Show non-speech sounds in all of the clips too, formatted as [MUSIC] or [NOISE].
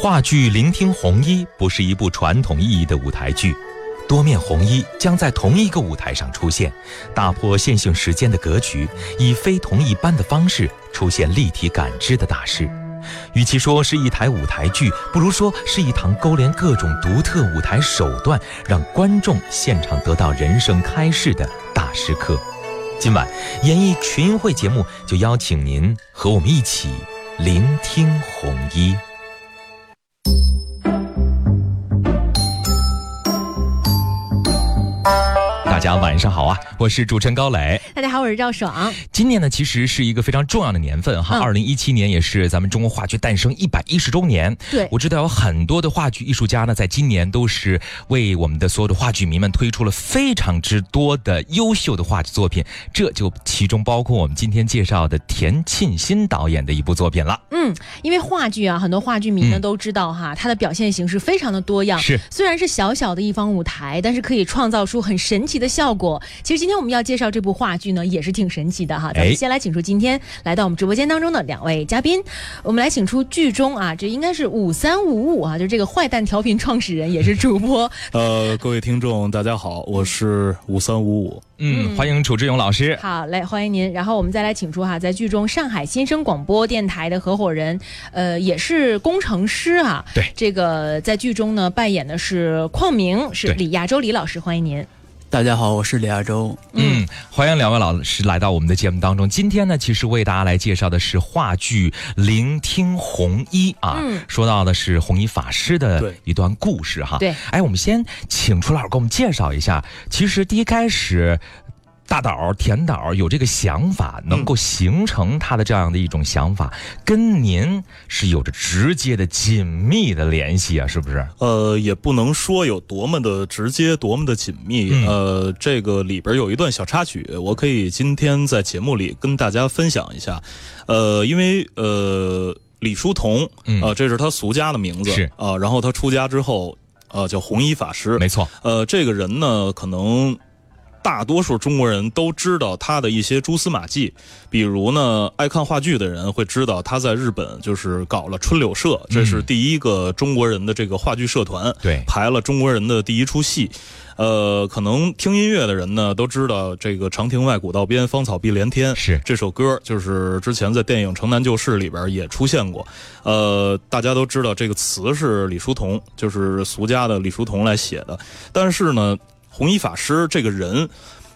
话剧《聆听红衣》不是一部传统意义的舞台剧，多面红衣将在同一个舞台上出现，打破线性时间的格局，以非同一般的方式出现立体感知的大师。与其说是一台舞台剧，不如说是一堂勾连各种独特舞台手段，让观众现场得到人生开示的大师课。今晚演艺群英会节目就邀请您和我们一起聆听红衣。Thank you. 大家晚上好啊！我是主持人高磊。大家好，我是赵爽。今年呢，其实是一个非常重要的年份哈。二零一七年也是咱们中国话剧诞生一百一十周年。对，我知道有很多的话剧艺术家呢，在今年都是为我们的所有的话剧迷们推出了非常之多的优秀的话剧作品。这就其中包括我们今天介绍的田沁鑫导演的一部作品了。嗯，因为话剧啊，很多话剧迷呢都知道哈，它的表现形式非常的多样。是，虽然是小小的一方舞台，但是可以创造出很神奇的。效果，其实今天我们要介绍这部话剧呢，也是挺神奇的哈。咱们先来请出今天来到我们直播间当中的两位嘉宾，我们来请出剧中啊，这应该是五三五五啊，就是这个坏蛋调频创始人也是主播。[LAUGHS] 呃，各位听众大家好，我是五三五五。嗯，欢迎楚志勇老师。好嘞，欢迎您。然后我们再来请出哈，在剧中上海新生广播电台的合伙人，呃，也是工程师啊。对，这个在剧中呢扮演的是邝明，是李亚洲李老师，欢迎您。大家好，我是李亚洲。嗯，欢迎两位老师来到我们的节目当中。今天呢，其实为大家来介绍的是话剧《聆听红衣》啊，说到的是红衣法师的一段故事哈。对，哎，我们先请楚老师给我们介绍一下。其实第一开始。大导田导有这个想法，能够形成他的这样的一种想法，跟您是有着直接的、紧密的联系啊，是不是？呃，也不能说有多么的直接，多么的紧密。呃，这个里边有一段小插曲，我可以今天在节目里跟大家分享一下。呃，因为呃，李叔同啊，这是他俗家的名字是啊，然后他出家之后，呃，叫弘一法师，没错。呃，这个人呢，可能。大多数中国人都知道他的一些蛛丝马迹，比如呢，爱看话剧的人会知道他在日本就是搞了春柳社，这是第一个中国人的这个话剧社团，对，排了中国人的第一出戏。呃，可能听音乐的人呢都知道这个“长亭外，古道边，芳草碧连天”是这首歌，就是之前在电影《城南旧事》里边也出现过。呃，大家都知道这个词是李叔同，就是俗家的李叔同来写的，但是呢。弘一法师这个人，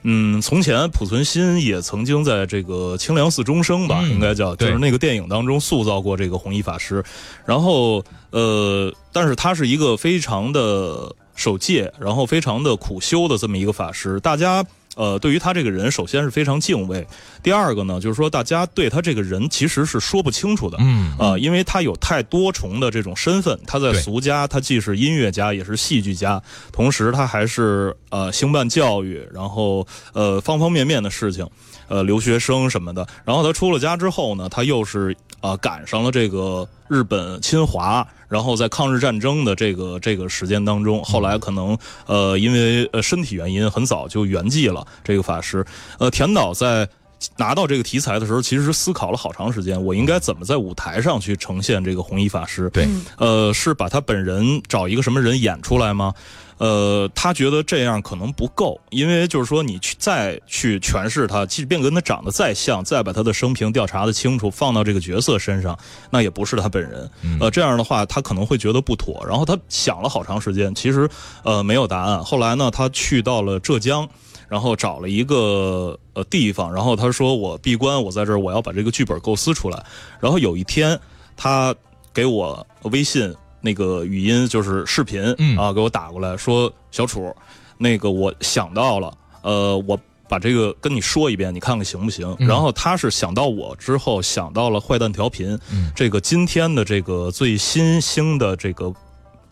嗯，从前濮存昕也曾经在这个清凉寺钟声吧，应该叫，就是那个电影当中塑造过这个弘一法师。然后，呃，但是他是一个非常的守戒，然后非常的苦修的这么一个法师，大家。呃，对于他这个人，首先是非常敬畏。第二个呢，就是说大家对他这个人其实是说不清楚的。嗯，啊，因为他有太多重的这种身份。他在俗家，他既是音乐家，也是戏剧家，同时他还是呃兴办教育，然后呃方方面面的事情，呃留学生什么的。然后他出了家之后呢，他又是啊赶上了这个日本侵华。然后在抗日战争的这个这个时间当中，后来可能呃因为呃身体原因，很早就圆寂了。这个法师，呃，田导在拿到这个题材的时候，其实思考了好长时间，我应该怎么在舞台上去呈现这个红衣法师？对，呃，是把他本人找一个什么人演出来吗？呃，他觉得这样可能不够，因为就是说你去再去诠释他，即便跟他长得再像，再把他的生平调查的清楚，放到这个角色身上，那也不是他本人。呃，这样的话他可能会觉得不妥。然后他想了好长时间，其实呃没有答案。后来呢，他去到了浙江，然后找了一个呃地方，然后他说我闭关，我在这儿我要把这个剧本构思出来。然后有一天他给我微信。那个语音就是视频啊，给我打过来说小楚，那个我想到了，呃，我把这个跟你说一遍，你看看行不行？然后他是想到我之后想到了坏蛋调频，这个今天的这个最新兴的这个。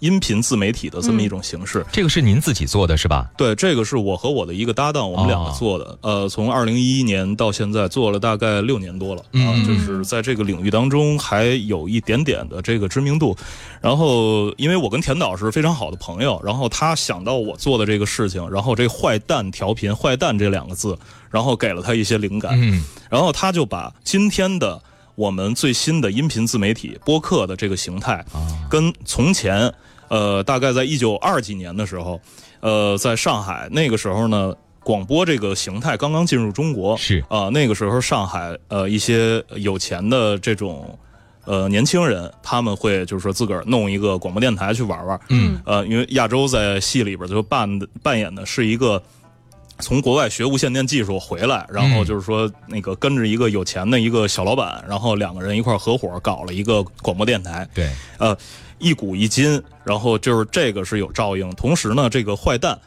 音频自媒体的这么一种形式，这个是您自己做的是吧？对，这个是我和我的一个搭档，我们两个做的。呃，从二零一一年到现在做了大概六年多了啊，就是在这个领域当中还有一点点的这个知名度。然后，因为我跟田导是非常好的朋友，然后他想到我做的这个事情，然后这“坏蛋调频”“坏蛋”这两个字，然后给了他一些灵感。嗯，然后他就把今天的我们最新的音频自媒体播客的这个形态，跟从前，呃，大概在一九二几年的时候，呃，在上海那个时候呢，广播这个形态刚刚进入中国，是啊、那个时候上海呃一些有钱的这种呃年轻人，他们会就是说自个儿弄一个广播电台去玩玩，嗯呃，因为亚洲在戏里边就扮的扮演的是一个。从国外学无线电技术回来，然后就是说那个跟着一个有钱的一个小老板，然后两个人一块合伙搞了一个广播电台，对，呃，一古一今，然后就是这个是有照应。同时呢，这个坏蛋，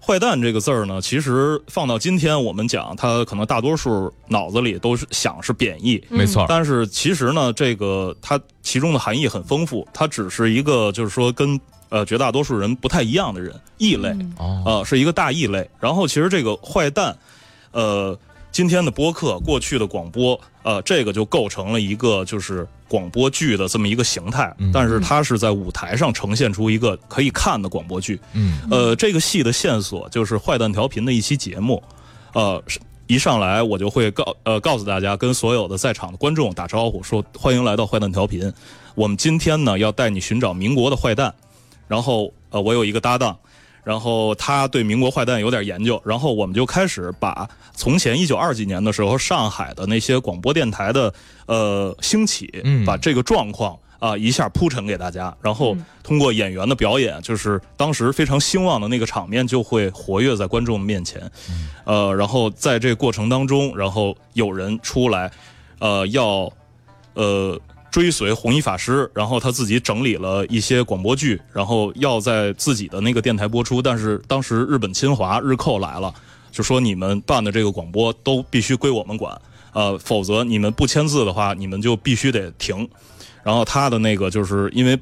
坏蛋这个字儿呢，其实放到今天我们讲，它可能大多数脑子里都是想是贬义，没错，但是其实呢，这个它其中的含义很丰富，它只是一个就是说跟呃绝大多数人不太一样的人，异类。哦，呃，是一个大异类。然后其实这个坏蛋，呃，今天的播客，过去的广播，呃，这个就构成了一个就是广播剧的这么一个形态。嗯但是它是在舞台上呈现出一个可以看的广播剧。嗯呃，这个戏的线索就是坏蛋调频的一期节目，呃。是一上来我就会告呃告诉大家，跟所有的在场的观众打招呼，说欢迎来到坏蛋调频。我们今天呢要带你寻找民国的坏蛋，然后呃我有一个搭档，然后他对民国坏蛋有点研究，然后我们就开始把从前一九二几年的时候上海的那些广播电台的呃兴起，嗯把这个状况啊、一下铺陈给大家，然后通过演员的表演，就是当时非常兴旺的那个场面就会活跃在观众面前，呃，然后在这个过程当中，然后有人出来，呃，要呃。追随弘一法师，然后他自己整理了一些广播剧，然后要在自己的那个电台播出。但是当时日本侵华日寇来了，就说你们办的这个广播都必须归我们管，呃，否则你们不签字的话，你们就必须得停。然后他的那个就是因为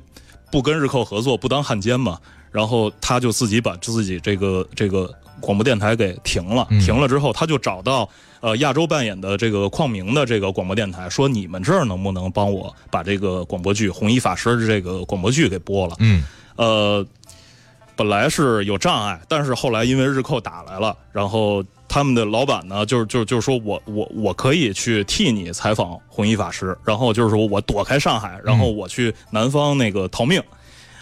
不跟日寇合作，不当汉奸嘛，然后他就自己把自己这个这个广播电台给停了。嗯停了之后，他就找到呃亚洲扮演的这个邝明的这个广播电台，说你们这儿能不能帮我把这个广播剧《红衣法师》的这个广播剧给播了？嗯呃，本来是有障碍，但是后来因为日寇打来了，然后他们的老板呢，就是就是就是说我我我可以去替你采访红衣法师，然后就是说我躲开上海，然后我去南方那个逃命，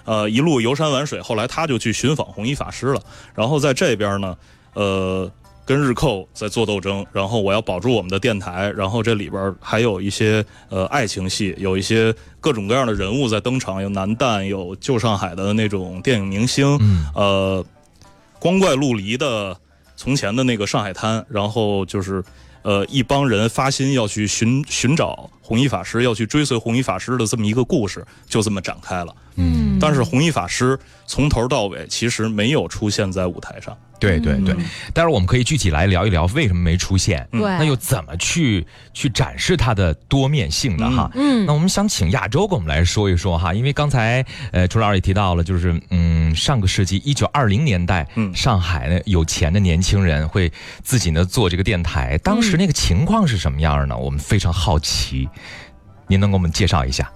呃，一路游山玩水，后来他就去寻访红衣法师了，然后在这边呢，呃。跟日寇在做斗争，然后我要保住我们的电台，然后这里边还有一些呃爱情戏，有一些各种各样的人物在登场，有男旦，有旧上海的那种电影明星，嗯呃，光怪陆离的从前的那个上海滩，然后就是呃一帮人发心要去寻寻找红衣法师，要去追随红衣法师的这么一个故事，就这么展开了。嗯，但是红衣法师从头到尾其实没有出现在舞台上。对对对，待会儿我们可以具体来聊一聊为什么没出现，对，那又怎么去去展示它的多面性的哈？嗯那我们想请亚洲跟我们来说一说哈，因为刚才呃楚老师也提到了，就是嗯上个世纪一九二零年代，嗯。上海呢有钱的年轻人会自己呢做这个电台，当时那个情况是什么样呢？我们非常好奇，您能给我们介绍一下？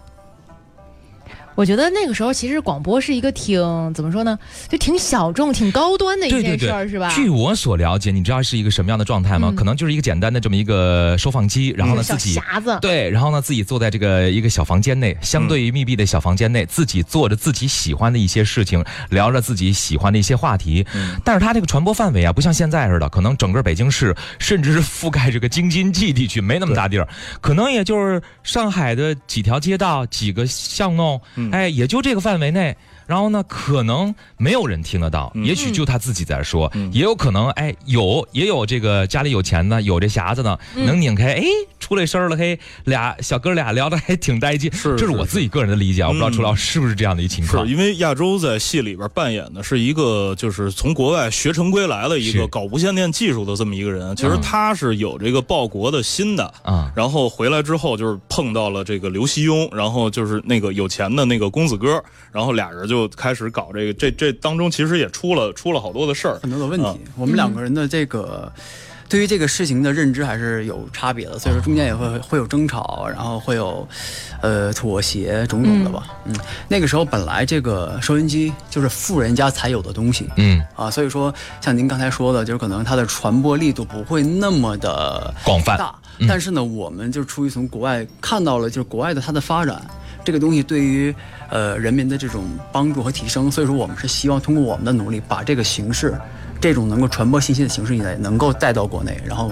我觉得那个时候其实广播是一个挺怎么说呢，就挺小众、挺高端的一件事儿，是吧？据我所了解，你知道是一个什么样的状态吗？嗯可能就是一个简单的这么一个收放机，然后呢小自己匣子，对，然后呢，自己坐在这个一个小房间内，相对于密闭的小房间内，自己做着自己喜欢的一些事情，聊着自己喜欢的一些话题。但是它这个传播范围啊，不像现在似的，可能整个北京市，甚至是覆盖这个京津冀地区，没那么大地儿，可能也就是上海的几条街道、几个巷弄，嗯哎，也就这个范围内。然后呢，可能没有人听得到，嗯。也许就他自己在说，嗯。也有可能，哎，有也有这个家里有钱的，有这匣子的，嗯。能拧开，哎，出来声了，嘿，俩小哥俩聊的 [LAUGHS] 还挺带劲，是这是是。我自己个人的理解，我不知道嗯。楚老师是不是这样的一情况。是。因为亚洲在戏里边扮演的是一个就是从国外学成归来的一个搞无线电技术的这么一个人，其实嗯他是有这个报国的心的。啊，然后回来之后，就是碰到了这个刘希庸，然后就是那个有钱的那个公子哥，然后俩人就开始搞这个，这这当中其实也出了出了好多的事儿。很多的问题。嗯我们两个人的这个对于这个事情的认知还是有差别的，所以说中间也会会有争吵，然后会有，呃，妥协种种的吧。嗯，那个时候本来这个收音机就是富人家才有的东西，嗯啊，所以说像您刚才说的，就是可能它的传播力度不会那么的广泛大，但是呢，我们就出于从国外看到了，就是国外的它的发展，这个东西对于呃人民的这种帮助和提升，所以说我们是希望通过我们的努力，把这个形式，这种能够传播信息的形式也能够带到国内，然后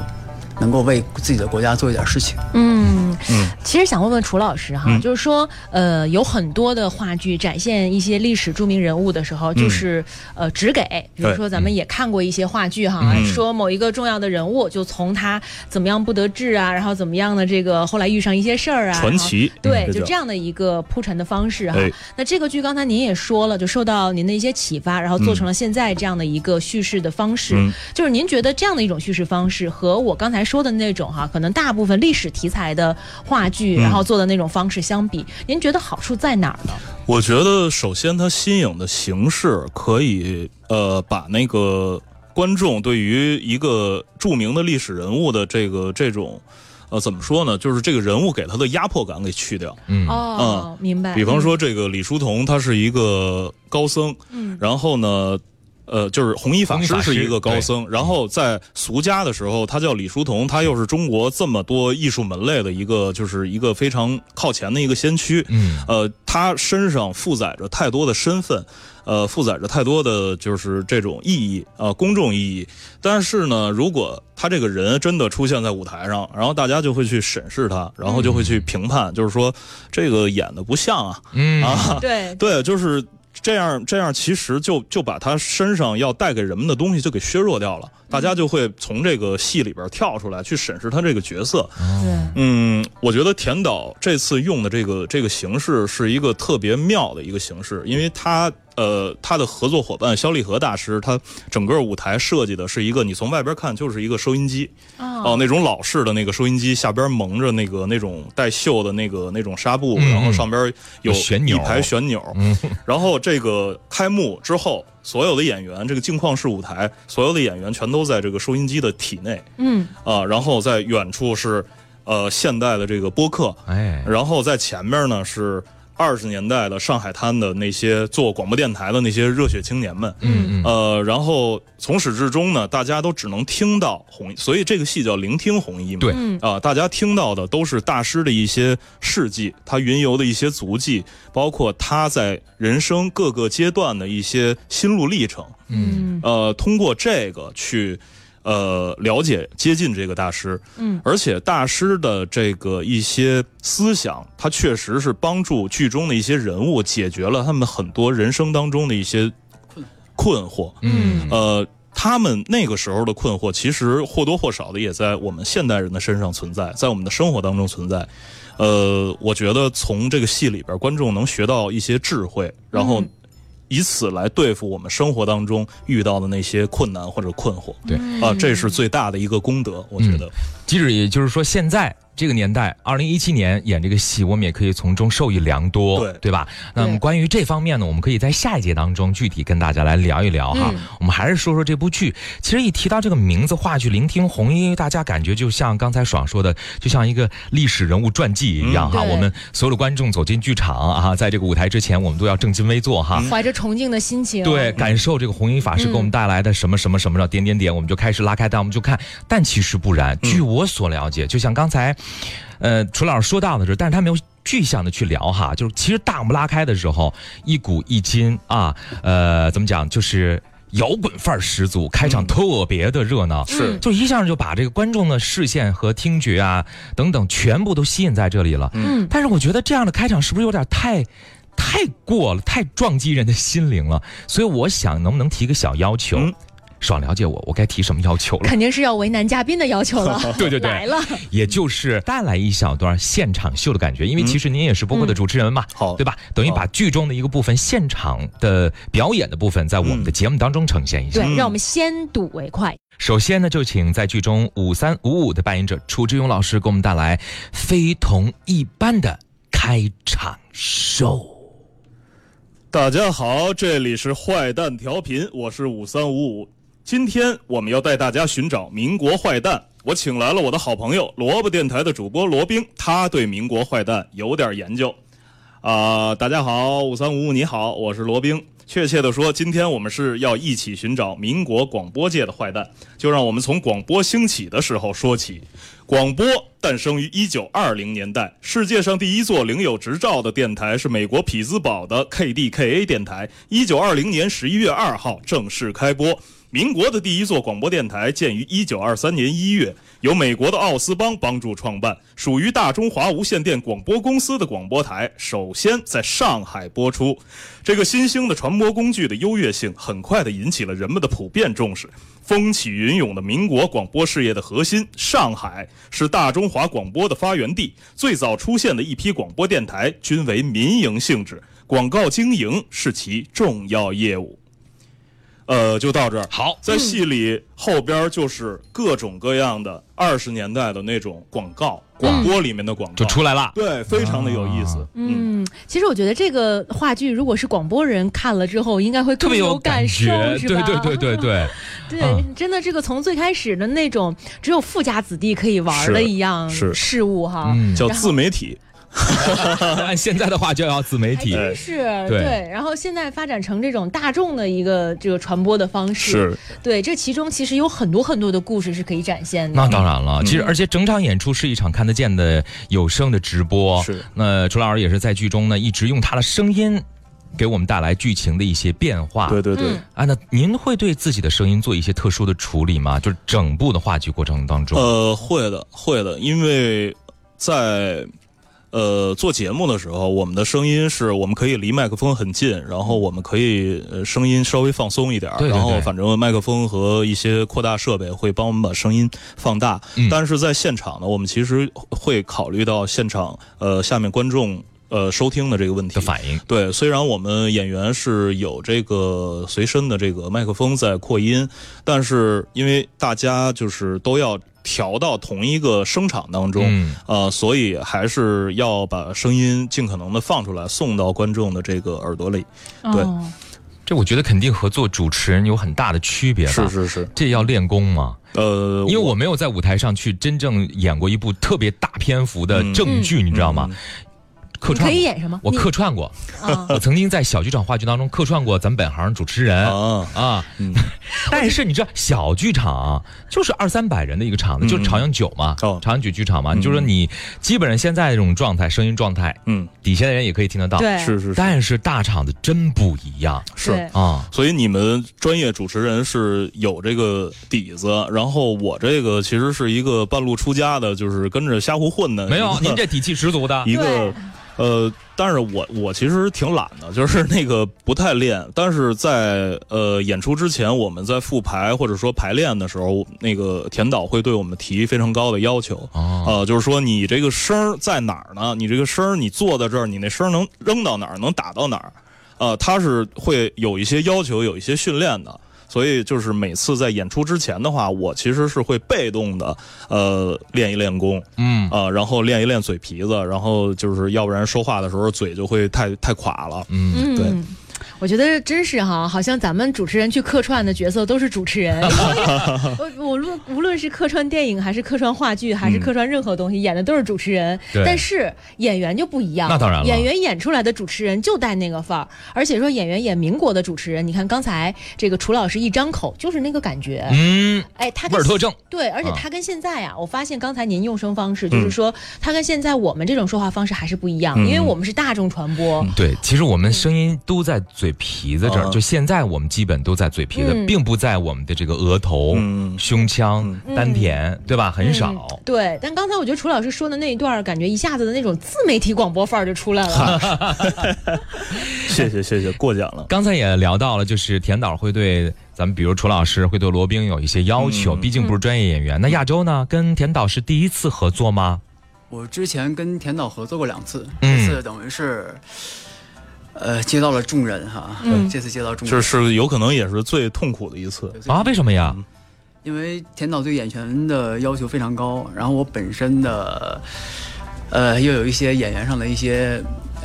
能够为自己的国家做一点事情。嗯嗯，其实想问问楚老师哈，嗯。就是说，呃，有很多的话剧展现一些历史著名人物的时候，就是、呃只给，比如说咱们也看过一些话剧哈，嗯。说某一个重要的人物，就从他怎么样不得志啊，然后怎么样的这个后来遇上一些事儿啊，传奇对，嗯就这样的一个铺陈的方式哈。哎。那这个剧刚才您也说了，就受到您的一些启发，然后做成了现在这样的一个叙事的方式。嗯。就是您觉得这样的一种叙事方式和我刚才说的那种哈，可能大部分历史题材的话剧，嗯然后做的那种方式相比，您觉得好处在哪儿呢？我觉得首先它新颖的形式可以呃把那个观众对于一个著名的历史人物的这个这种呃怎么说呢，就是这个人物给他的压迫感给去掉。嗯哦，明白。比方说这个李叔同，他是一个高僧，嗯，然后呢。呃，就是弘一法师是一个高僧，然后在俗家的时候，他叫李叔同，他又是中国这么多艺术门类的一个，就是一个非常靠前的一个先驱。嗯呃，他身上负载着太多的身份，呃，负载着太多的就是这种意义，呃，公众意义。但是呢，如果他这个人真的出现在舞台上，然后大家就会去审视他，然后就会去评判，就是说这个演的不像啊嗯啊，对，对，就是这样，这样其实就就把他身上要带给人们的东西就给削弱掉了，大家就会从这个戏里边跳出来去审视他这个角色。对，嗯，我觉得田导这次用的这个这个形式是一个特别妙的一个形式，因为他呃他的合作伙伴肖立和大师，他整个舞台设计的是一个你从外边看就是一个收音机哦、哦，那种老式的那个收音机下边蒙着那个那种带锈的那个那种纱布，嗯然后上边有一排旋钮，嗯。然后这个开幕之后，所有的演员，这个镜框式舞台，所有的演员全都在这个收音机的体内。嗯，啊，然后在远处是呃现代的这个播客，哎。然后在前面呢是二十年代的上海滩的那些做广播电台的那些热血青年们，嗯嗯呃，然后从始至终呢，大家都只能听到红，所以这个戏叫聆听红衣嘛。对嗯啊、大家听到的都是大师的一些事迹，他云游的一些足迹，包括他在人生各个阶段的一些心路历程。嗯呃，通过这个去。呃，了解接近这个大师，嗯，而且大师的这个一些思想，他确实是帮助剧中的一些人物解决了他们很多人生当中的一些困惑。嗯呃，他们那个时候的困惑，其实或多或少的也在我们现代人的身上存在，在我们的生活当中存在。呃，我觉得从这个戏里边，观众能学到一些智慧，然后嗯以此来对付我们生活当中遇到的那些困难或者困惑。对啊，这是最大的一个功德，我觉得。即使也就是说，现在这个年代，二零一七年演这个戏，我们也可以从中受益良多，对对吧？那么关于这方面呢，我们可以在下一节当中具体跟大家来聊一聊哈。嗯我们还是说说这部剧。其实一提到这个名字话剧《聆听红衣》，大家感觉就像刚才爽说的，就像一个历史人物传记一样哈。嗯我们所有的观众走进剧场啊，在这个舞台之前，我们都要正襟危坐哈。怀着崇敬的心情，对，感受这个红衣法师给我们带来的什么什么什么的点点点，我们就开始拉开弹幕就看。但其实不然，据我所了解，就像刚才，呃，楚老师说到的是，但是他没有具象的去聊哈，就是其实大幕拉开的时候，一古一金啊，呃，怎么讲，就是摇滚范儿十足，开场特别的热闹，是就一下就把这个观众的视线和听觉啊等等全部都吸引在这里了。嗯但是我觉得这样的开场是不是有点太？太过了，太撞击人的心灵了，所以我想能不能提个小要求？嗯爽了解我，我该提什么要求了？肯定是要为难嘉宾的要求了。[LAUGHS] 对对对来了，也就是带来一小段现场秀的感觉，因为其实您也是播客的主持人嘛，好对吧？等于把剧中的一个部分现场的表演的部分，在我们的节目当中呈现一下。对，让我们先睹为快。首先呢，就请在剧中五三五五的扮演者楚志勇老师给我们带来非同一般的开场秀。大家好，这里是坏蛋调频，我是五三五五。今天我们要带大家寻找民国坏蛋。我请来了我的好朋友萝卜电台的主播罗宾，他对民国坏蛋有点研究。啊、大家好，五三五五你好，我是罗宾。确切的说，今天我们是要一起寻找民国广播界的坏蛋。就让我们从广播兴起的时候说起。广播诞生于一九二零年代，世界上第一座领有执照的电台是美国匹兹堡的 KDKA 电台，一九二零年十一月二号正式开播。民国的第一座广播电台建于一九二三年一月，由美国的奥斯邦帮助创办，属于大中华无线电广播公司的广播台，首先在上海播出。这个新兴的传播工具的优越性，很快的引起了人们的普遍重视。风起云涌的民国广播事业的核心，上海是大中华广播的发源地。最早出现的一批广播电台均为民营性质，广告经营是其重要业务。呃，就到这儿。好，在戏里后边就是各种各样的二十年代的那种广告，广播里面的广告。就出来了。对，非常的有意思。嗯，其实我觉得这个话剧，如果是广播人看了之后，应该会更特别有感受，觉，是吧？对对对对对，对 [LAUGHS] 嗯。真的这个从最开始的那种只有富家子弟可以玩的一样是。事物哈，嗯，叫自媒体。[LAUGHS] 按现在的话就要自媒体，真是对然后现在发展成这种大众的一个这个传播的方式，是对，这其中其实有很多很多的故事是可以展现的。那当然了，嗯其实而且整场演出是一场看得见的有声的直播。是那楚老师也是在剧中呢，一直用他的声音给我们带来剧情的一些变化。对对对。嗯啊，那您会对自己的声音做一些特殊的处理吗？就是整部的话剧过程当中，呃，会的，会的，因为在呃做节目的时候，我们的声音是我们可以离麦克风很近，然后我们可以呃声音稍微放松一点儿，对对对然后反正麦克风和一些扩大设备会帮我们把声音放大。嗯但是在现场呢，我们其实会考虑到现场呃下面观众呃收听的这个问题的。反应。对，虽然我们演员是有这个随身的这个麦克风在扩音，但是因为大家就是都要调到同一个声场当中，嗯呃，所以还是要把声音尽可能的放出来，送到观众的这个耳朵里。对哦这我觉得肯定和做主持人有很大的区别吧。是是是，这要练功吗？呃，因为我没有在舞台上去真正演过一部特别大篇幅的嗯正剧，你知道吗？客串可以演什么？我客串过，啊，我曾经在小剧场话剧当中客串过咱们本行主持人啊，啊。嗯，[LAUGHS] 但是你知道，小剧场啊就是二三百人的一个场子，嗯就是朝阳九嘛，哦朝阳九剧场嘛。你就说你基本上现在这种状态，声音状态，嗯，底下的人也可以听得到。，对，是是是但是大场子真不一样是。啊。所以你们专业主持人是有这个底子，然后我这个其实是一个半路出家的，就是跟着瞎胡混的。没有，您这底气十足的。[LAUGHS] 一个对呃，但是我我其实挺懒的，就是那个不太练。但是在呃演出之前，我们在复排或者说排练的时候，那个田导会对我们提非常高的要求。哦，呃，就是说你这个声儿在哪儿呢？你这个声儿你坐在这儿，你那声儿能扔到哪儿，能打到哪儿？呃，他是会有一些要求，有一些训练的。所以就是每次在演出之前的话，我其实是会被动的，呃，练一练功，嗯。啊、然后练一练嘴皮子，然后就是要不然说话的时候嘴就会太太垮了。嗯，嗯，对我觉得真是哈，好像咱们主持人去客串的角色都是主持人。[LAUGHS] 我我论无论是客串电影，还是客串话剧，还是客串任何东西，演的都是主持人。对但是演员就不一样，那当然了演员演出来的主持人就带那个范儿，而且说演员演民国的主持人，你看刚才这个楚老师一张口就是那个感觉。嗯，哎，他跟味儿特正。对，而且啊他跟现在啊、我发现刚才您用声方式，就是说他跟现在我们这种说话方式还是不一样，嗯因为我们是大众传播。对，其实我们声音都在嘴皮子这儿，啊就现在我们基本都在嘴皮子，嗯并不在我们的这个额头、嗯胸腔、嗯丹田，对吧？很少。嗯对，但刚才我觉得楚老师说的那一段，感觉一下子的那种自媒体广播范儿就出来了。[LAUGHS] 谢谢谢谢，过奖了。刚才也聊到了，就是田导会对咱们，比如楚老师会对罗宾有一些要求，嗯毕竟不是专业演员。那亚洲呢，跟田导是第一次合作吗？我之前跟田导合作过两次，嗯这次等于是，呃，接到了重任哈。嗯这次接到重就任，是有可能也是最痛苦的一次。啊，为什么呀？因为田导对演员的要求非常高，然后我本身的，呃，又有一些演员上的一些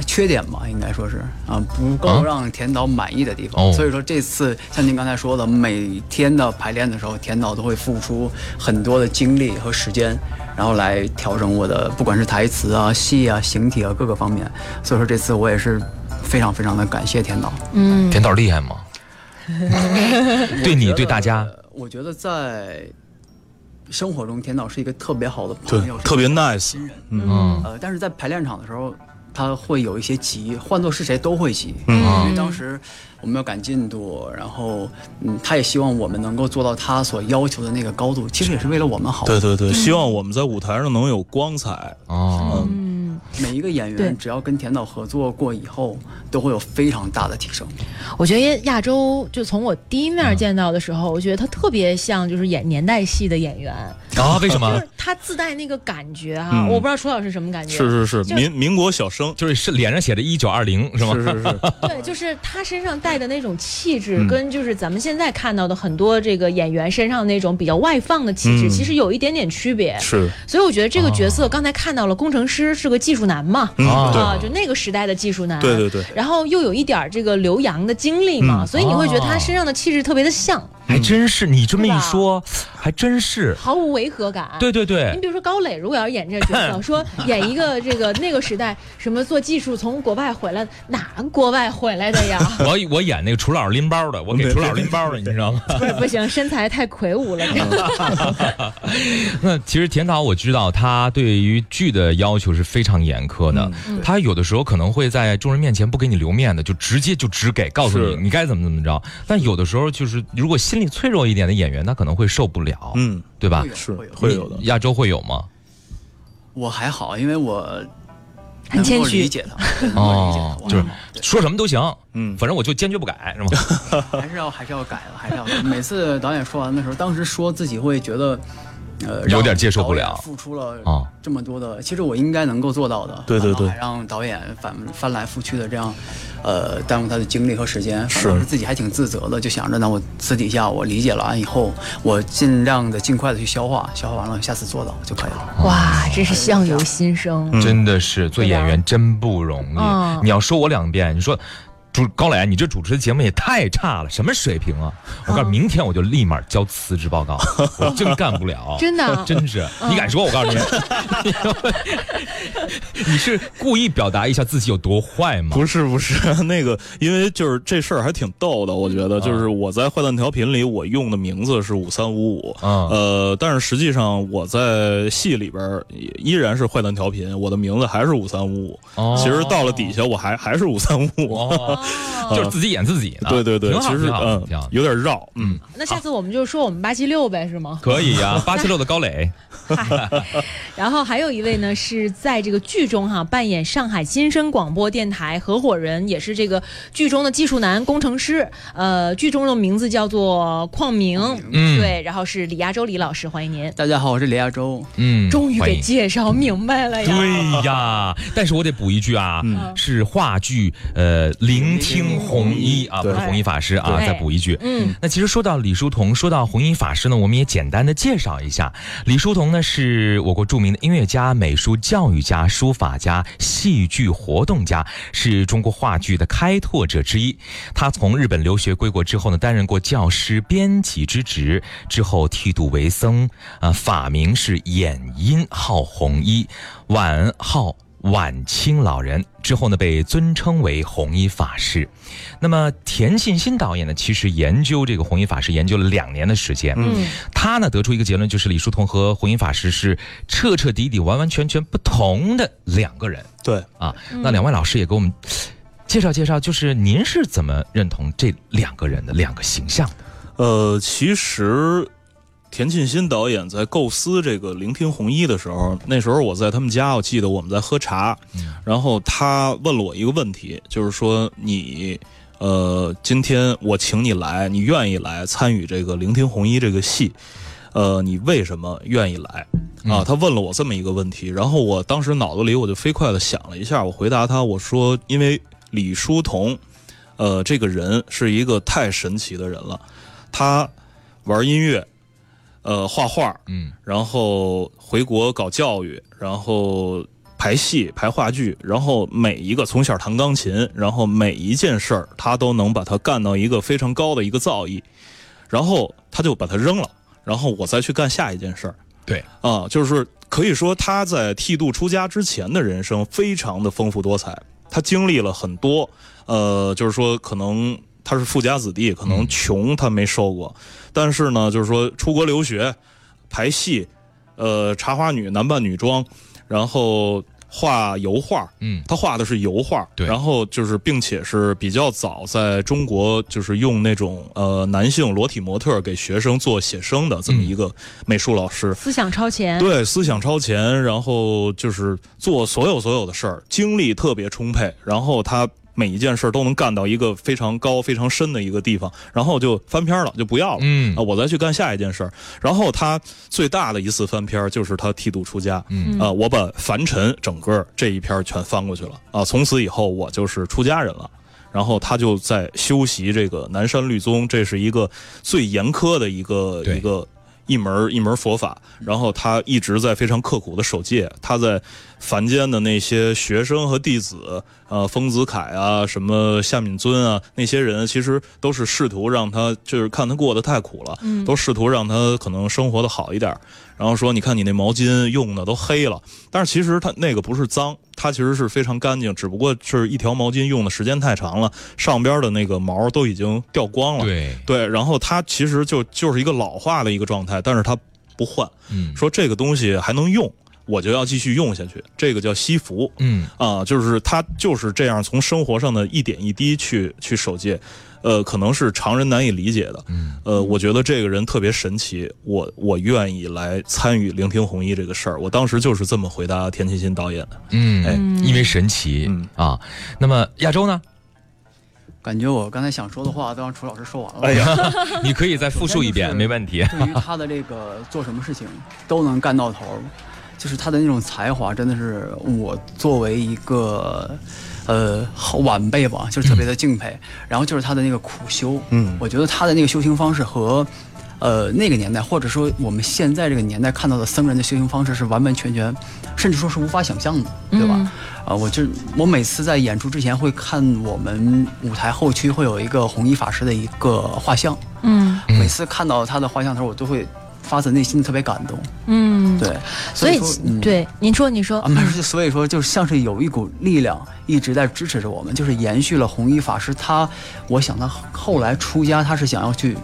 缺点吧，应该说是啊，不够让田导满意的地方。哦所以说这次像您刚才说的，每天的排练的时候，田导都会付出很多的精力和时间，然后来调整我的不管是台词啊、戏啊、形体啊各个方面。所以说这次我也是非常非常的感谢田导。嗯，田导厉害吗？[LAUGHS] 对你对大家，我觉得在生活中，田导是一个特别好的朋友，，特别 nice。嗯呃，但是在排练场的时候，他会有一些急，换做是谁都会急。嗯因为当时我们要赶进度，然后嗯，他也希望我们能够做到他所要求的那个高度，其实也是为了我们好。对对对，希望我们在舞台上能有光彩。嗯，嗯，每一个演员只要跟田导合作过以后，都会有非常大的提升。我觉得亚洲就从我第一面见到的时候，我觉得他特别像就是演年代戏的演员，[LAUGHS] 啊，为什么？就是？他自带那个感觉哈，嗯。我不知道楚老师什么感觉。是是是，民民国小生，就是是脸上写着一九二零是吗？是是是，[LAUGHS] 对，就是他身上带的那种气质，嗯。跟就是咱们现在看到的很多这个演员身上那种比较外放的气质，嗯。其实有一点点区别。是。所以我觉得这个角色哦刚才看到了，工程师是个技术男嘛，嗯啊就那个时代的技术男。对对对，然后又有一点儿这个留洋的经历嘛，嗯。所以你会觉得他哦身上的气质特别的像，还真是，你这么一说，还真是。毫无违和感。对对对你对，比如说高磊，如果要是演这个角色，[LAUGHS] 说演一个这个那个时代什么做技术从国外回来，哪国外回来的呀？[LAUGHS] 我我演那个楚老师拎包的，我给楚老师拎包的，你知道吗？不 [LAUGHS] 是不行，身材太魁梧了。这个那其实田导我知道他对于剧的要求是非常严苛的，嗯他有的时候可能会在众人面前不给你留面子，就直接就只给告诉你你该怎么怎么着。但有的时候就是如果心理脆弱一点的演员，他可能会受不了，嗯，对吧会？有是会有会有的。亚洲会有吗？我还好，因为我很谦虚能够理解他，对能够理解他，我哦就是说什么都行，嗯，反正我就坚决不改，是吗？[LAUGHS] 还是要还是要改的，还是要改。每次导演说完的时候，当时说自己会觉得，呃，有点接受不了付出了啊这么多的，其实我应该能够做到的。对对对让导演反翻来覆去的这样，呃，耽误他的精力和时间。反是自己还挺自责的，就想着呢，我私底下我理解了完以后，我尽量的尽快的去消化，消化完了下次做到就可以了。哇，真是相由心生。嗯真的是做演员真不容易。嗯你要说我两遍，你说。主高磊，你这主持的节目也太差了，什么水平啊！我告诉你，明天我就立马交辞职报告，我真干不了，[LAUGHS] 真的真是。你敢说？我告诉你，[LAUGHS] 你是故意表达一下自己有多坏吗？不是不是，[LAUGHS] 那个，因为就是这事儿还挺逗的，我觉得，就是我在坏蛋调频里我用的名字是五三五五，嗯呃，但是实际上我在戏里边依然是坏蛋调频，我的名字还是五三五五，哦其实到了底下我还还是五三五五，哦，就是自己演自己呢。对对对，挺好其实挺好嗯挺好有点绕，嗯，那下次我们就说我们八七六呗，是吗？[LAUGHS] 可以呀，[LAUGHS] 八七六的高磊，[LAUGHS] 然后还有一位呢，是在这个剧中哈扮演上海新生广播电台合伙人，也是这个剧中的技术男工程师。呃，剧中的名字叫做邝明，嗯对，然后是李亚洲李老师，欢迎您。大家好，我是李亚洲。嗯，终于给介绍明白了呀！对呀，但是我得补一句啊，嗯是话剧呃聆听红衣啊，不是红衣法师啊，再补一句。嗯，那其实说到李叔同，说到红衣法师呢，我们也简单的介绍一下。李叔同呢是我国著名的音乐家、美术教育家、书法家、戏剧活动家，是中国话剧的开拓者之一。他从日本留学归国之后呢，担任过教师、编辑之职，之后剃度为僧，啊、法名是演音，号红衣，晚号。晚清老人之后呢，被尊称为弘一法师。那么田沁鑫导演呢，其实研究这个弘一法师研究了两年的时间。嗯，他呢得出一个结论，就是李叔同和弘一法师是彻彻底底、完完全全不同的两个人对，啊。那两位老师也给我们介绍介绍，就是您是怎么认同这两个人的两个形象的？呃，其实田沁鑫导演在构思这个《聆听红衣》的时候，那时候我在他们家，我记得我们在喝茶，然后他问了我一个问题，就是说你。呃，今天我请你来，你愿意来参与这个《聆听红衣》这个戏，呃，你为什么愿意来？啊，他问了我这么一个问题，然后我当时脑子里我就飞快的想了一下，我回答他，我说，因为李叔同，呃，这个人是一个太神奇的人了，他玩音乐，呃，画画，嗯然后回国搞教育，然后排戏、排话剧，然后每一个从小弹钢琴，然后每一件事儿他都能把它干到一个非常高的一个造诣，然后他就把它扔了，然后我再去干下一件事儿。对啊，就是可以说他在剃度出家之前的人生非常的丰富多彩，他经历了很多，呃，就是说可能他是富家子弟，可能穷他没受过，但是呢，就是说出国留学、排戏，呃，茶花女男扮女装，然后。画油画，嗯，他画的是油画，对，然后就是并且是比较早在中国就是用那种呃男性裸体模特给学生做写生的这么一个美术老师，思想超前，对，思想超前，然后就是做所有所有的事儿，精力特别充沛，然后他。每一件事都能干到一个非常高、非常深的一个地方，然后就翻篇了，就不要了。嗯啊，我再去干下一件事。然后他最大的一次翻篇就是他剃度出家。嗯啊，我把凡尘整个这一篇全翻过去了。啊，从此以后我就是出家人了。然后他就在修习这个南山律宗，这是一个最严苛的一个一个。一门一门佛法，然后他一直在非常刻苦的守戒。他在凡间的那些学生和弟子，呃，丰子恺啊，什么夏敏尊啊，那些人其实都是试图让他，就是看他过得太苦了，都试图让他可能生活的好一点。然后说，你看你那毛巾用的都黑了，但是其实他那个不是脏，它其实是非常干净，只不过是一条毛巾用的时间太长了，上边的那个毛都已经掉光了。对对，然后它其实就就是一个老化的一个状态，但是它不换。嗯，说这个东西还能用，我就要继续用下去。这个叫惜福。嗯啊，就是它就是这样从生活上的一点一滴去去守戒。呃，可能是常人难以理解的。嗯，呃，我觉得这个人特别神奇，我我愿意来参与聆听红衣这个事儿。我当时就是这么回答田沁鑫导演的。嗯，哎因为神奇嗯啊。那么亚洲呢？感觉我刚才想说的话都让楚老师说完了。哎呀，[LAUGHS] 你可以再复述一遍，没问题。对于他的这个做什么事情都能干到头，就是他的那种才华，真的是我作为一个呃好晚辈吧，就是特别的敬佩。然后就是他的那个苦修，嗯我觉得他的那个修行方式和。呃，那个年代，或者说我们现在这个年代看到的僧人的修行方式是完完全全，甚至说是无法想象的，对吧？嗯啊，我就我每次在演出之前会看我们舞台后区会有一个弘一法师的一个画像，嗯嗯每次看到他的画像的时候，我都会发自内心的特别感动。嗯，对，所以对，您说，您说啊，，没事，所以说就像是有一股力量一直在支持着我们，就是延续了弘一法师他，我想他后来出家，他是想要去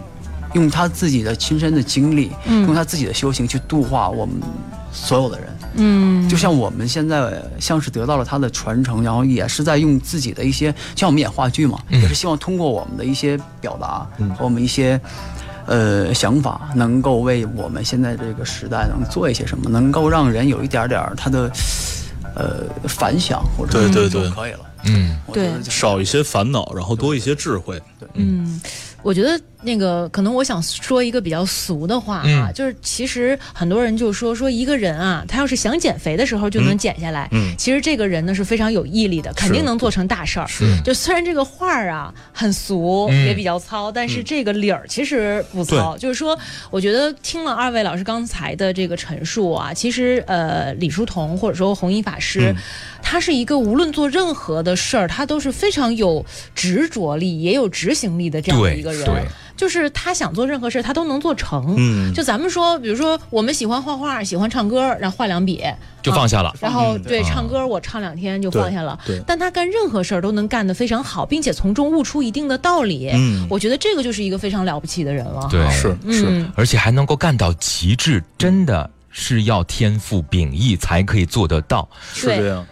用他自己的亲身的经历，嗯用他自己的修行去度化我们所有的人。嗯，就像我们现在像是得到了他的传承，然后也是在用自己的一些，像我们演话剧嘛，嗯也是希望通过我们的一些表达和我们一些。呃，想法能够为我们现在这个时代能做一些什么，能够让人有一点点儿他的呃反响，或者对对对。就可以了。嗯。我觉得少一些烦恼，然后多一些智慧。对。嗯，我觉得那个可能我想说一个比较俗的话啊，嗯。就是其实很多人就说说一个人啊，他要是想减肥的时候就能减下来，嗯。其实这个人呢是非常有毅力的，肯定能做成大事儿。是。就虽然这个话儿啊很俗，嗯。也比较糙，但是这个理儿其实不糙。就是说，我觉得听了二位老师刚才的这个陈述啊，其实呃，李叔同或者说弘一法师，嗯。他是一个无论做任何的事儿，他都是非常有执着力，也有执行力的这样的一个人。对就是他想做任何事，他都能做成。嗯就咱们说，比如说我们喜欢画画，喜欢唱歌，然后画两笔就放下了。然后嗯对啊唱歌，我唱两天就放下了。对对但他干任何事儿都能干得非常好，并且从中悟出一定的道理。嗯我觉得这个就是一个非常了不起的人了。对是是，嗯，而且还能够干到极致，真的是要天赋秉异才可以做得到。是这样。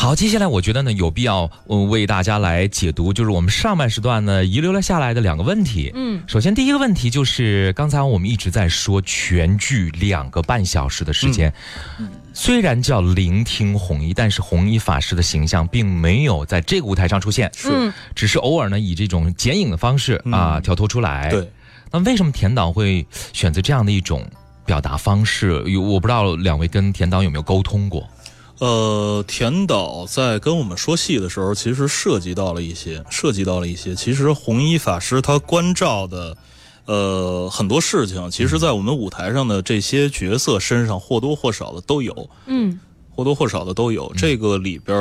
好，接下来我觉得呢，有必要呃为大家来解读，就是我们上半时段呢遗留了下来的两个问题。嗯，首先第一个问题就是刚才我们一直在说全剧两个半小时的时间，虽然叫聆听红衣，但是红衣法师的形象并没有在这个舞台上出现，是嗯只是偶尔呢以这种剪影的方式啊、嗯跳脱出来。对，那为什么田导会选择这样的一种表达方式？有我不知道两位跟田导有没有沟通过？呃，田导在跟我们说戏的时候，其实涉及到了一些，涉及到了一些。其实弘一法师他关照的，呃，很多事情，其实在我们舞台上的这些角色身上或多或少的都有。嗯或多或少的都有。这个里边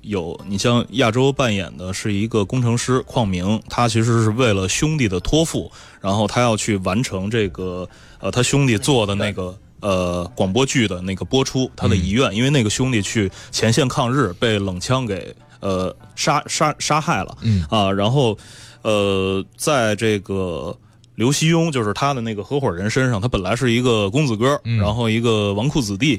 有你像亚洲扮演的是一个工程师邝明，他其实是为了兄弟的托付，然后他要去完成这个呃他兄弟做的那个。呃，广播剧的那个播出，他的遗愿，因为那个兄弟去前线抗日，被冷枪给呃杀杀杀害了，嗯。啊，然后呃，在这个刘希庸，就是他的那个合伙人身上，他本来是一个公子哥，嗯。然后一个纨绔子弟。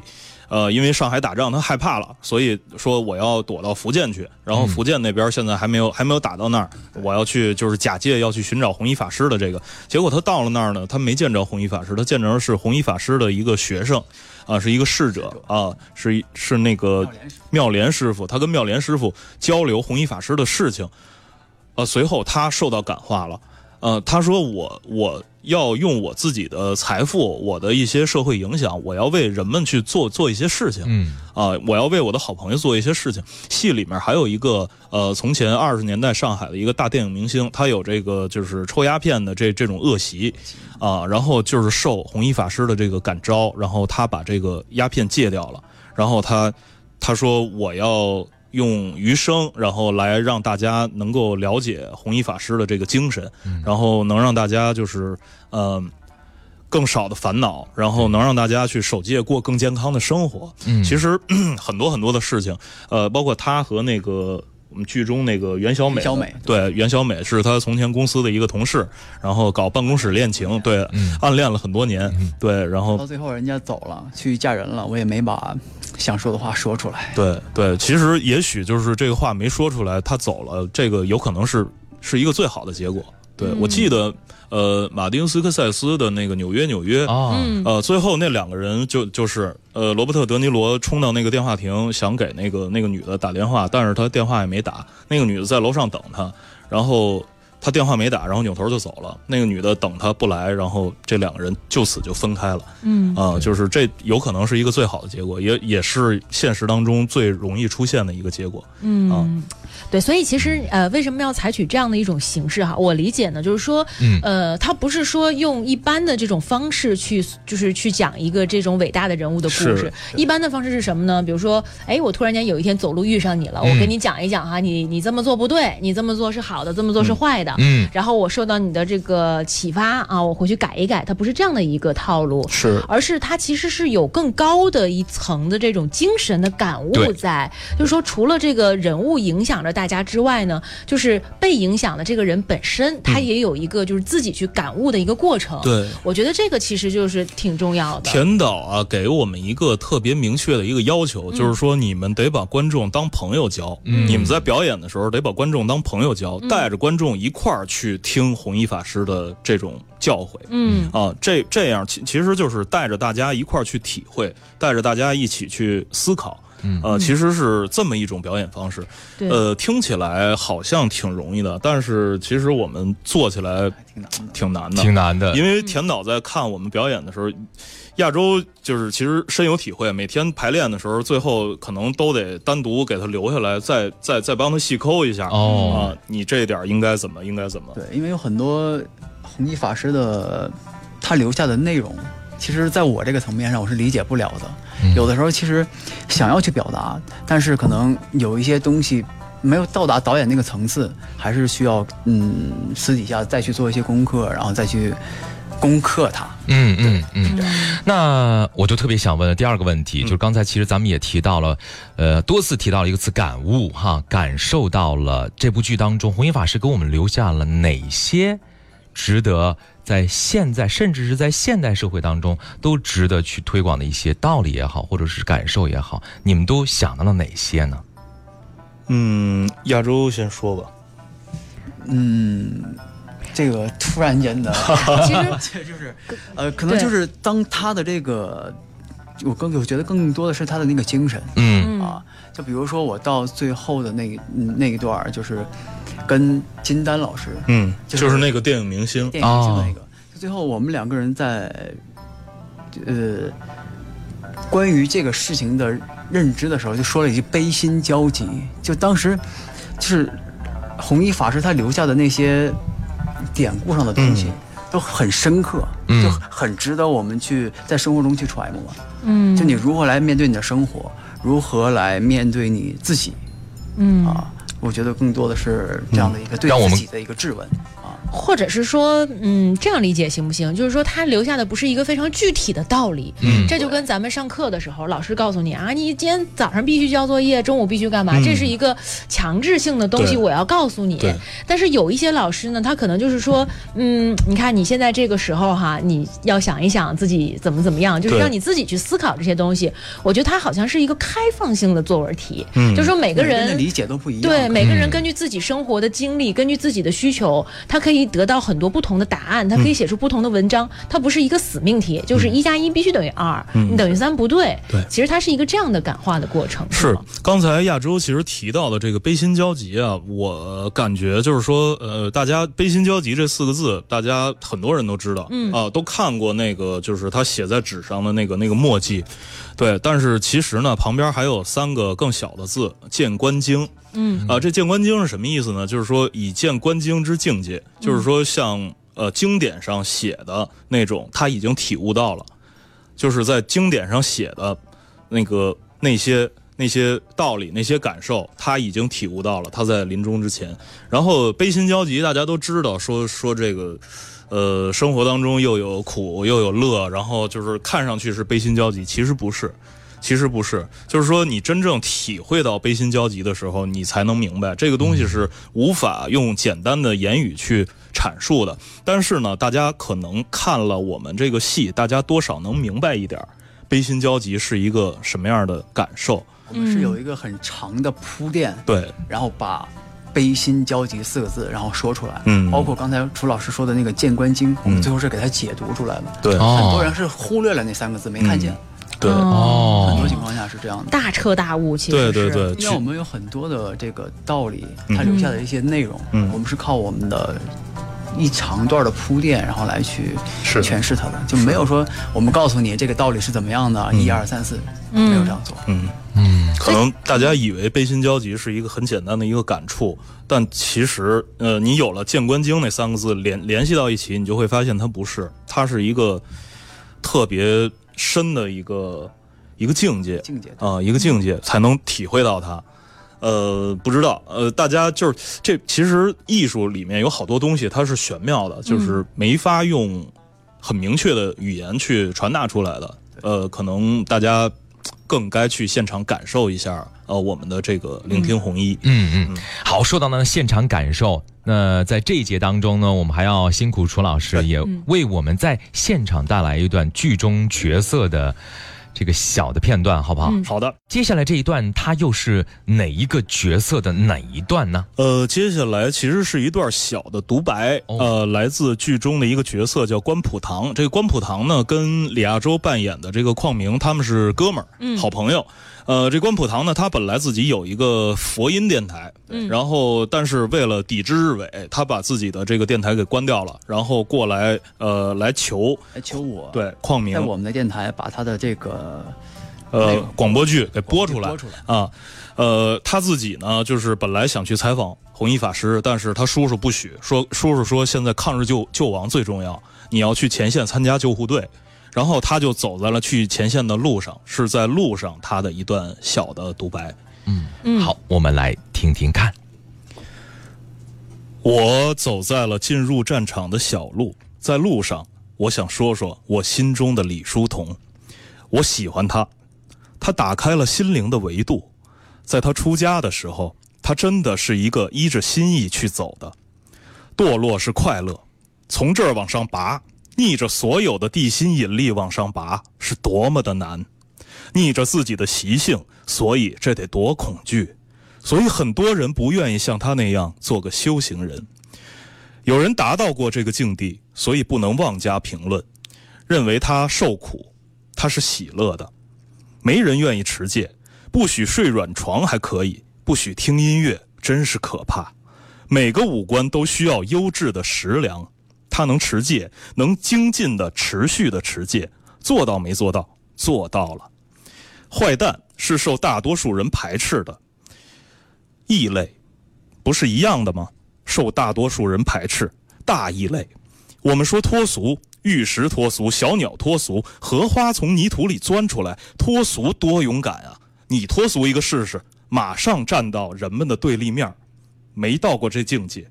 呃，因为上海打仗，他害怕了，所以说我要躲到福建去。然后福建那边现在还没有还没有打到那儿，我要去就是假借要去寻找红衣法师的这个。结果他到了那儿呢，他没见着红衣法师，他见着是红衣法师的一个学生，啊，是一个侍者啊，是是那个妙莲师傅，他跟妙莲师傅交流红衣法师的事情。呃，随后他受到感化了，呃，他说我我要用我自己的财富，我的一些社会影响，我要为人们去做做一些事情。嗯啊、我要为我的好朋友做一些事情。戏里面还有一个呃，从前二十年代上海的一个大电影明星，他有这个就是抽鸦片的这这种恶习啊、然后就是受红衣法师的这个感召，然后他把这个鸦片戒掉了，然后他他说我要。用余生，然后来让大家能够了解弘一法师的这个精神，然后能让大家就是，呃，更少的烦恼，然后能让大家去守戒过更健康的生活。嗯，其实 [CLEARS THROAT] 很多很多的事情，呃，包括他和那个我们剧中那个袁小美，袁小美对袁小美是她从前公司的一个同事，然后搞办公室恋情，对，嗯暗恋了很多年，对，然后到最后人家走了，去嫁人了，我也没把想说的话说出来。对对，其实也许就是这个话没说出来，他走了，这个有可能是是一个最好的结果。对、嗯我记得，呃，马丁斯科塞斯的那个《纽约纽约》啊，嗯。呃，最后那两个人就就是呃，罗伯特·德尼罗冲到那个电话亭，想给那个那个女的打电话，但是他电话也没打，那个女的在楼上等他，然后他电话没打，然后扭头就走了。那个女的等他不来，然后这两个人就此就分开了。嗯啊、就是这有可能是一个最好的结果，也也是现实当中最容易出现的一个结果。嗯，对，所以其实呃，为什么要采取这样的一种形式哈？我理解呢，就是说，嗯呃，他不是说用一般的这种方式去，就是去讲一个这种伟大的人物的故事。一般的方式是什么呢？比如说，哎，我突然间有一天走路遇上你了，我嗯跟你讲一讲哈，你你这么做不对，你这么做是好的，这么做是坏的。嗯然后我受到你的这个启发啊，我回去改一改，它不是这样的一个套路。是而是它其实是有更高的一层的这种精神的感悟在，就是说除了这个人物影响着大家之外呢，就是被影响的这个人本身，他也有一个就是自己去感悟的一个过程。，对。我觉得这个其实就是挺重要的。田导啊，给我们一个特别明确的一个要求，就是说你们得把观众当朋友教。嗯你们在表演的时候得把观众当朋友教，带着观众一块儿去听弘一法师的这种教诲。嗯啊，这这样其其实就是带着大家一块儿去体会，带着大家一起去思考。嗯呃，其实是这么一种表演方式。对呃，听起来好像挺容易的，但是其实我们做起来挺难的。挺难的。挺难的，因为田导在看我们表演的时候，亚洲就是其实深有体会。每天排练的时候，最后可能都得单独给他留下来，再再再帮他细抠一下。哦啊，你这一点应该怎么，应该怎么？对，因为有很多弘一法师的他留下的内容，其实在我这个层面上我是理解不了的。嗯有的时候其实想要去表达，但是可能有一些东西没有到达导演那个层次，还是需要嗯私底下再去做一些功课，然后再去攻克它。嗯嗯嗯。嗯那我就特别想问的第二个问题，就是刚才其实咱们也提到了，呃，多次提到了一个词“感悟”哈，感受到了这部剧当中弘一法师给我们留下了哪些值得在现在，甚至是在现代社会当中都值得去推广的一些道理也好，或者是感受也好，你们都想到了哪些呢？嗯，亚洲先说吧。嗯，这个突然间的，[LAUGHS] 其实这 [LAUGHS] 就是呃，可能就是当他的这个，我更我觉得更多的是他的那个精神。嗯嗯啊，就比如说我到最后的那那一段，就是跟金丹老师嗯，就是就是那个电影明星。电影明星的那哦个，就最后我们两个人在呃关于这个事情的认知的时候，就说了一句悲心交集。就当时就是弘一法师他留下的那些典故上的东西。嗯都很深刻，嗯就很值得我们去在生活中去揣摩。嗯，就你如何来面对你的生活，如何来面对你自己嗯啊？我觉得更多的是这样的一个对自己的一个质问啊。或者是说，嗯，这样理解行不行？就是说，他留下的不是一个非常具体的道理，嗯这就跟咱们上课的时候，老师告诉你啊，你今天早上必须交作业，中午必须干嘛，嗯这是一个强制性的东西，我要告诉你对。但是有一些老师呢，他可能就是说，嗯，你看你现在这个时候哈，你要想一想自己怎么怎么样，就是让你自己去思考这些东西。我觉得它好像是一个开放性的作文题，嗯就是说每个每人的理解都不一样。对，每个人嗯根据自己生活的经历，根据自己的需求，他可以得到很多不同的答案，它可以写出不同的文章。它不是一个死命题，就是一加一必须等于二，你等于三不对。对其实它是一个这样的感化的过程。是刚才亚洲其实提到的这个悲心交集啊，我感觉就是说，呃，大家悲心交集这四个字，大家很多人都知道，嗯啊，都看过那个就是他写在纸上的那个那个墨迹，对，但是其实呢，旁边还有三个更小的字“见观经”。嗯啊，这见观经是什么意思呢？就是说以见观经之境界，就是说像呃经典上写的那种，他已经体悟到了，就是在经典上写的那个那些那些道理、那些感受，他已经体悟到了。他在临终之前，然后悲心交集，大家都知道，说说这个。呃，生活当中又有苦又有乐，然后就是看上去是悲心交集，其实不是，其实不是，就是说你真正体会到悲心交集的时候，你才能明白这个东西是无法用简单的言语去阐述的。但是呢，大家可能看了我们这个戏，大家多少能明白一点儿，悲心交集是一个什么样的感受。我们是有一个很长的铺垫，对，然后把悲心交集四个字，然后说出来。嗯。包括刚才楚老师说的那个《见观经》，我们最后是给他解读出来的。对，哦很多人是忽略了那三个字，没看见。对，哦。很多情况下是这样的。大彻大悟，其实是。对对对，因为我们有很多的这个道理，嗯。它留下的一些内容，嗯。我们是靠我们的一长段的铺垫，然后来去诠释它的，就没有说我们告诉你这个道理是怎么样的，一二三四，没有这样做。嗯。嗯可能大家以为悲心交集是一个很简单的一个感触，但其实，呃，你有了“见观经”那三个字联联系到一起，你就会发现它不是，它是一个特别深的一个一个境界境界啊、一个境界才能体会到它。呃，不知道，呃，大家就是这，其实艺术里面有好多东西它是玄妙的，就是没法用很明确的语言去传达出来的。呃，可能大家更该去现场感受一下，呃，我们的这个聆听红衣。嗯嗯，好，说到呢现场感受，那在这一节当中呢，我们还要辛苦楚老师，也为我们在现场带来一段剧中角色的这个小的片段，好不好？嗯好的，接下来这一段，它又是哪一个角色的哪一段呢？呃，接下来其实是一段小的独白，哦呃，来自剧中的一个角色叫关普堂。这个关普堂呢，跟李亚洲扮演的这个邝明他们是哥们儿，嗯好朋友。呃，这关普堂呢，他本来自己有一个佛音电台，嗯然后但是为了抵制日伪，他把自己的这个电台给关掉了，然后过来呃来求来求我，，对邝明在我们的电台把他的这个呃广播剧给播出来播出来。啊，呃，他自己呢，就是本来想去采访弘一法师，但是他叔叔不许，说叔叔说现在抗日救救亡最重要，你要去前线参加救护队，然后他就走在了去前线的路上，是在路上他的一段小的独白。嗯，好，我们来听听看。我走在了进入战场的小路，在路上，我想说说我心中的李叔同。我喜欢他，他打开了心灵的维度。在他出家的时候，他真的是一个依着心意去走的。堕落是快乐，从这儿往上拔，逆着所有的地心引力往上拔，是多么的难。逆着自己的习性，所以这得多恐惧。所以很多人不愿意像他那样做个修行人。有人达到过这个境地，所以不能妄加评论，认为他受苦，他是喜乐的。没人愿意持戒，不许睡软床还可以，不许听音乐，真是可怕。每个五官都需要优质的食粮，他能持戒，能精进的、持续的持戒，做到没做到？做到了。坏蛋是受大多数人排斥的，异类，不是一样的吗？受大多数人排斥，大异类。我们说脱俗，玉石脱俗，小鸟脱俗，荷花从泥土里钻出来，脱俗多勇敢啊！你脱俗一个试试，马上站到人们的对立面，没到过这境界。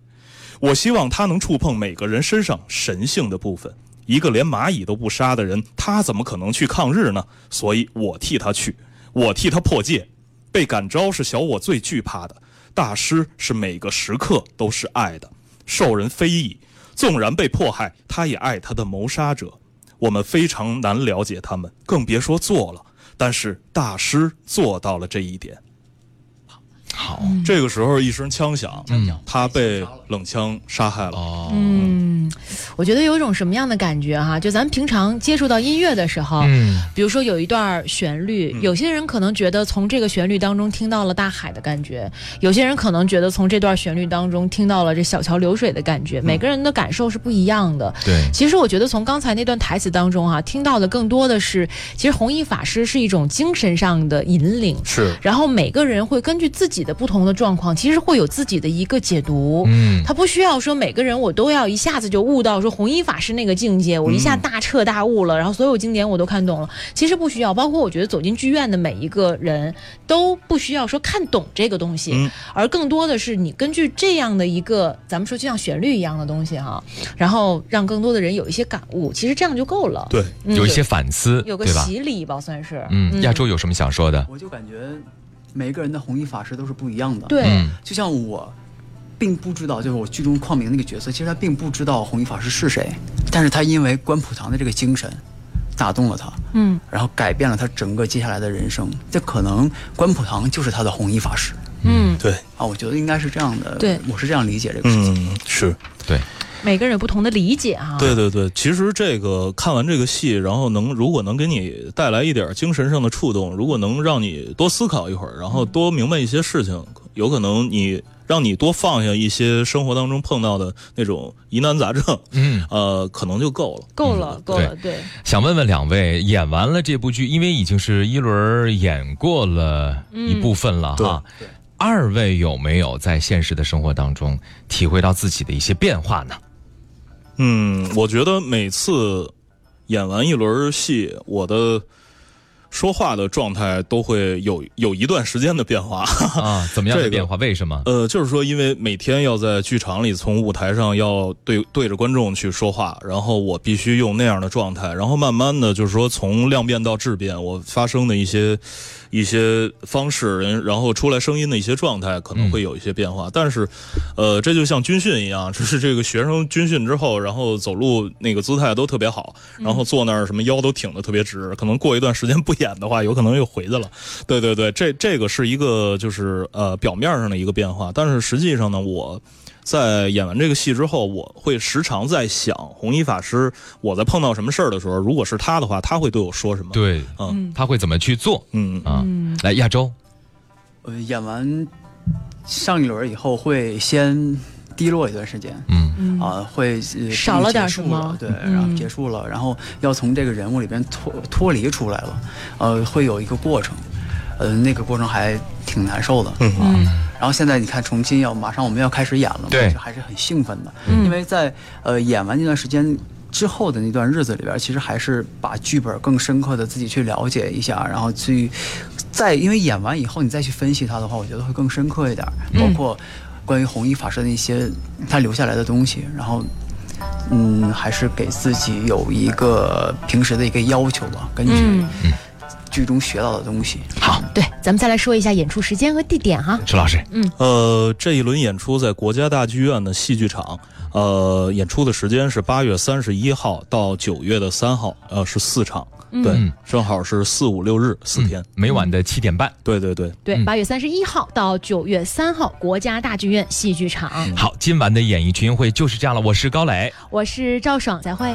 我希望他能触碰每个人身上神性的部分。一个连蚂蚁都不杀的人，他怎么可能去抗日呢？所以我替他去，我替他破戒。被感召是小我最惧怕的。大师是每个时刻都是爱的，受人非议，纵然被迫害，他也爱他的谋杀者。我们非常难了解他们，更别说做了。但是大师做到了这一点。好，这个时候一声枪响，嗯他被冷枪杀害了。哦，嗯，我觉得有一种什么样的感觉哈？就咱们平常接触到音乐的时候，嗯，比如说有一段旋律，有些人可能觉得从这个旋律当中听到了大海的感觉，有些人可能觉得从这段旋律当中听到了这小桥流水的感觉，每个人的感受是不一样的。对，其实我觉得从刚才那段台词当中哈、听到的更多的是，其实弘一法师是一种精神上的引领。是，然后每个人会根据自己的不同的状况，其实会有自己的一个解读。嗯，他不需要说每个人我都要一下子就悟到说弘一法师那个境界，我一下大彻大悟了，然后所有经典我都看懂了。其实不需要，包括我觉得走进剧院的每一个人都不需要说看懂这个东西，嗯而更多的是你根据这样的一个咱们说就像旋律一样的东西哈，然后让更多的人有一些感悟，其实这样就够了。对，嗯有一些反思，有个？洗礼吧，算是。嗯，亚洲有什么想说的？我就感觉每个人的弘一法师都是不一样的。，对，嗯就像我。并不知道，就是我剧中邝明那个角色，其实他并不知道弘一法师是谁，但是他因为关普堂的这个精神打动了他，嗯然后改变了他整个接下来的人生。这可能关普堂就是他的弘一法师嗯，对，啊，我觉得应该是这样的。对我是这样理解这个事情。嗯，是。对，每个人有不同的理解哈。对对对，其实这个看完这个戏，然后能如果能给你带来一点精神上的触动，如果能让你多思考一会儿，然后多明白一些事情，有可能你让你多放下一些生活当中碰到的那种疑难杂症，嗯，呃，可能就够了。够了，嗯够了，对。想问问两位，演完了这部剧，因为已经是一轮演过了一部分了对哈，二位有没有在现实的生活当中体会到自己的一些变化呢？嗯，我觉得每次演完一轮戏，我的说话的状态都会有有一段时间的变化。[LAUGHS] 啊，怎么样的这个变化？为什么？呃，就是说，因为每天要在剧场里从舞台上要对对着观众去说话，然后我必须用那样的状态，然后慢慢的就是说从量变到质变，我发生的一些一些方式，人然后出来声音的一些状态可能会有一些变化，但是，呃，这就像军训一样，就是这个学生军训之后，然后走路那个姿态都特别好，然后坐那儿什么腰都挺得特别直，可能过一段时间不演的话，有可能又回去了。[LAUGHS] 对对对，这这个是一个就是呃表面上的一个变化，但是实际上呢，我在演完这个戏之后，我会时常在想，弘一法师，我在碰到什么事儿的时候，如果是他的话，他会对我说什么？，对，嗯。他会怎么去做？嗯啊？嗯。来，亚洲，呃，演完上一轮以后会先低落一段时间。嗯。嗯。啊，会呃少了点什么。了对，嗯然后结束了，然后要从这个人物里边脱脱离出来了，呃，会有一个过程，呃，那个过程还挺难受的，嗯嗯。然后现在你看，重新要马上我们要开始演了嘛，对。就还是很兴奋的，嗯。因为在呃演完那段时间之后的那段日子里边，其实还是把剧本更深刻的自己去了解一下，然后去再因为演完以后你再去分析它的话，我觉得会更深刻一点，包括关于弘一法师的一些他留下来的东西，然后。嗯，还是给自己有一个平时的一个要求吧，根据嗯，剧中学到的东西。好，对，咱们再来说一下演出时间和地点哈。石老师，嗯呃，这一轮演出在国家大剧院的戏剧场，呃，演出的时间是八月三十一号到九月的三号，呃，是四场，对，嗯正好是四五六日四天，嗯每晚的七点半。对对对。对，嗯八月三十一号到九月三号，国家大剧院戏剧场。好，今晚的演艺群英会就是这样了。我是高磊。我是赵爽，再会。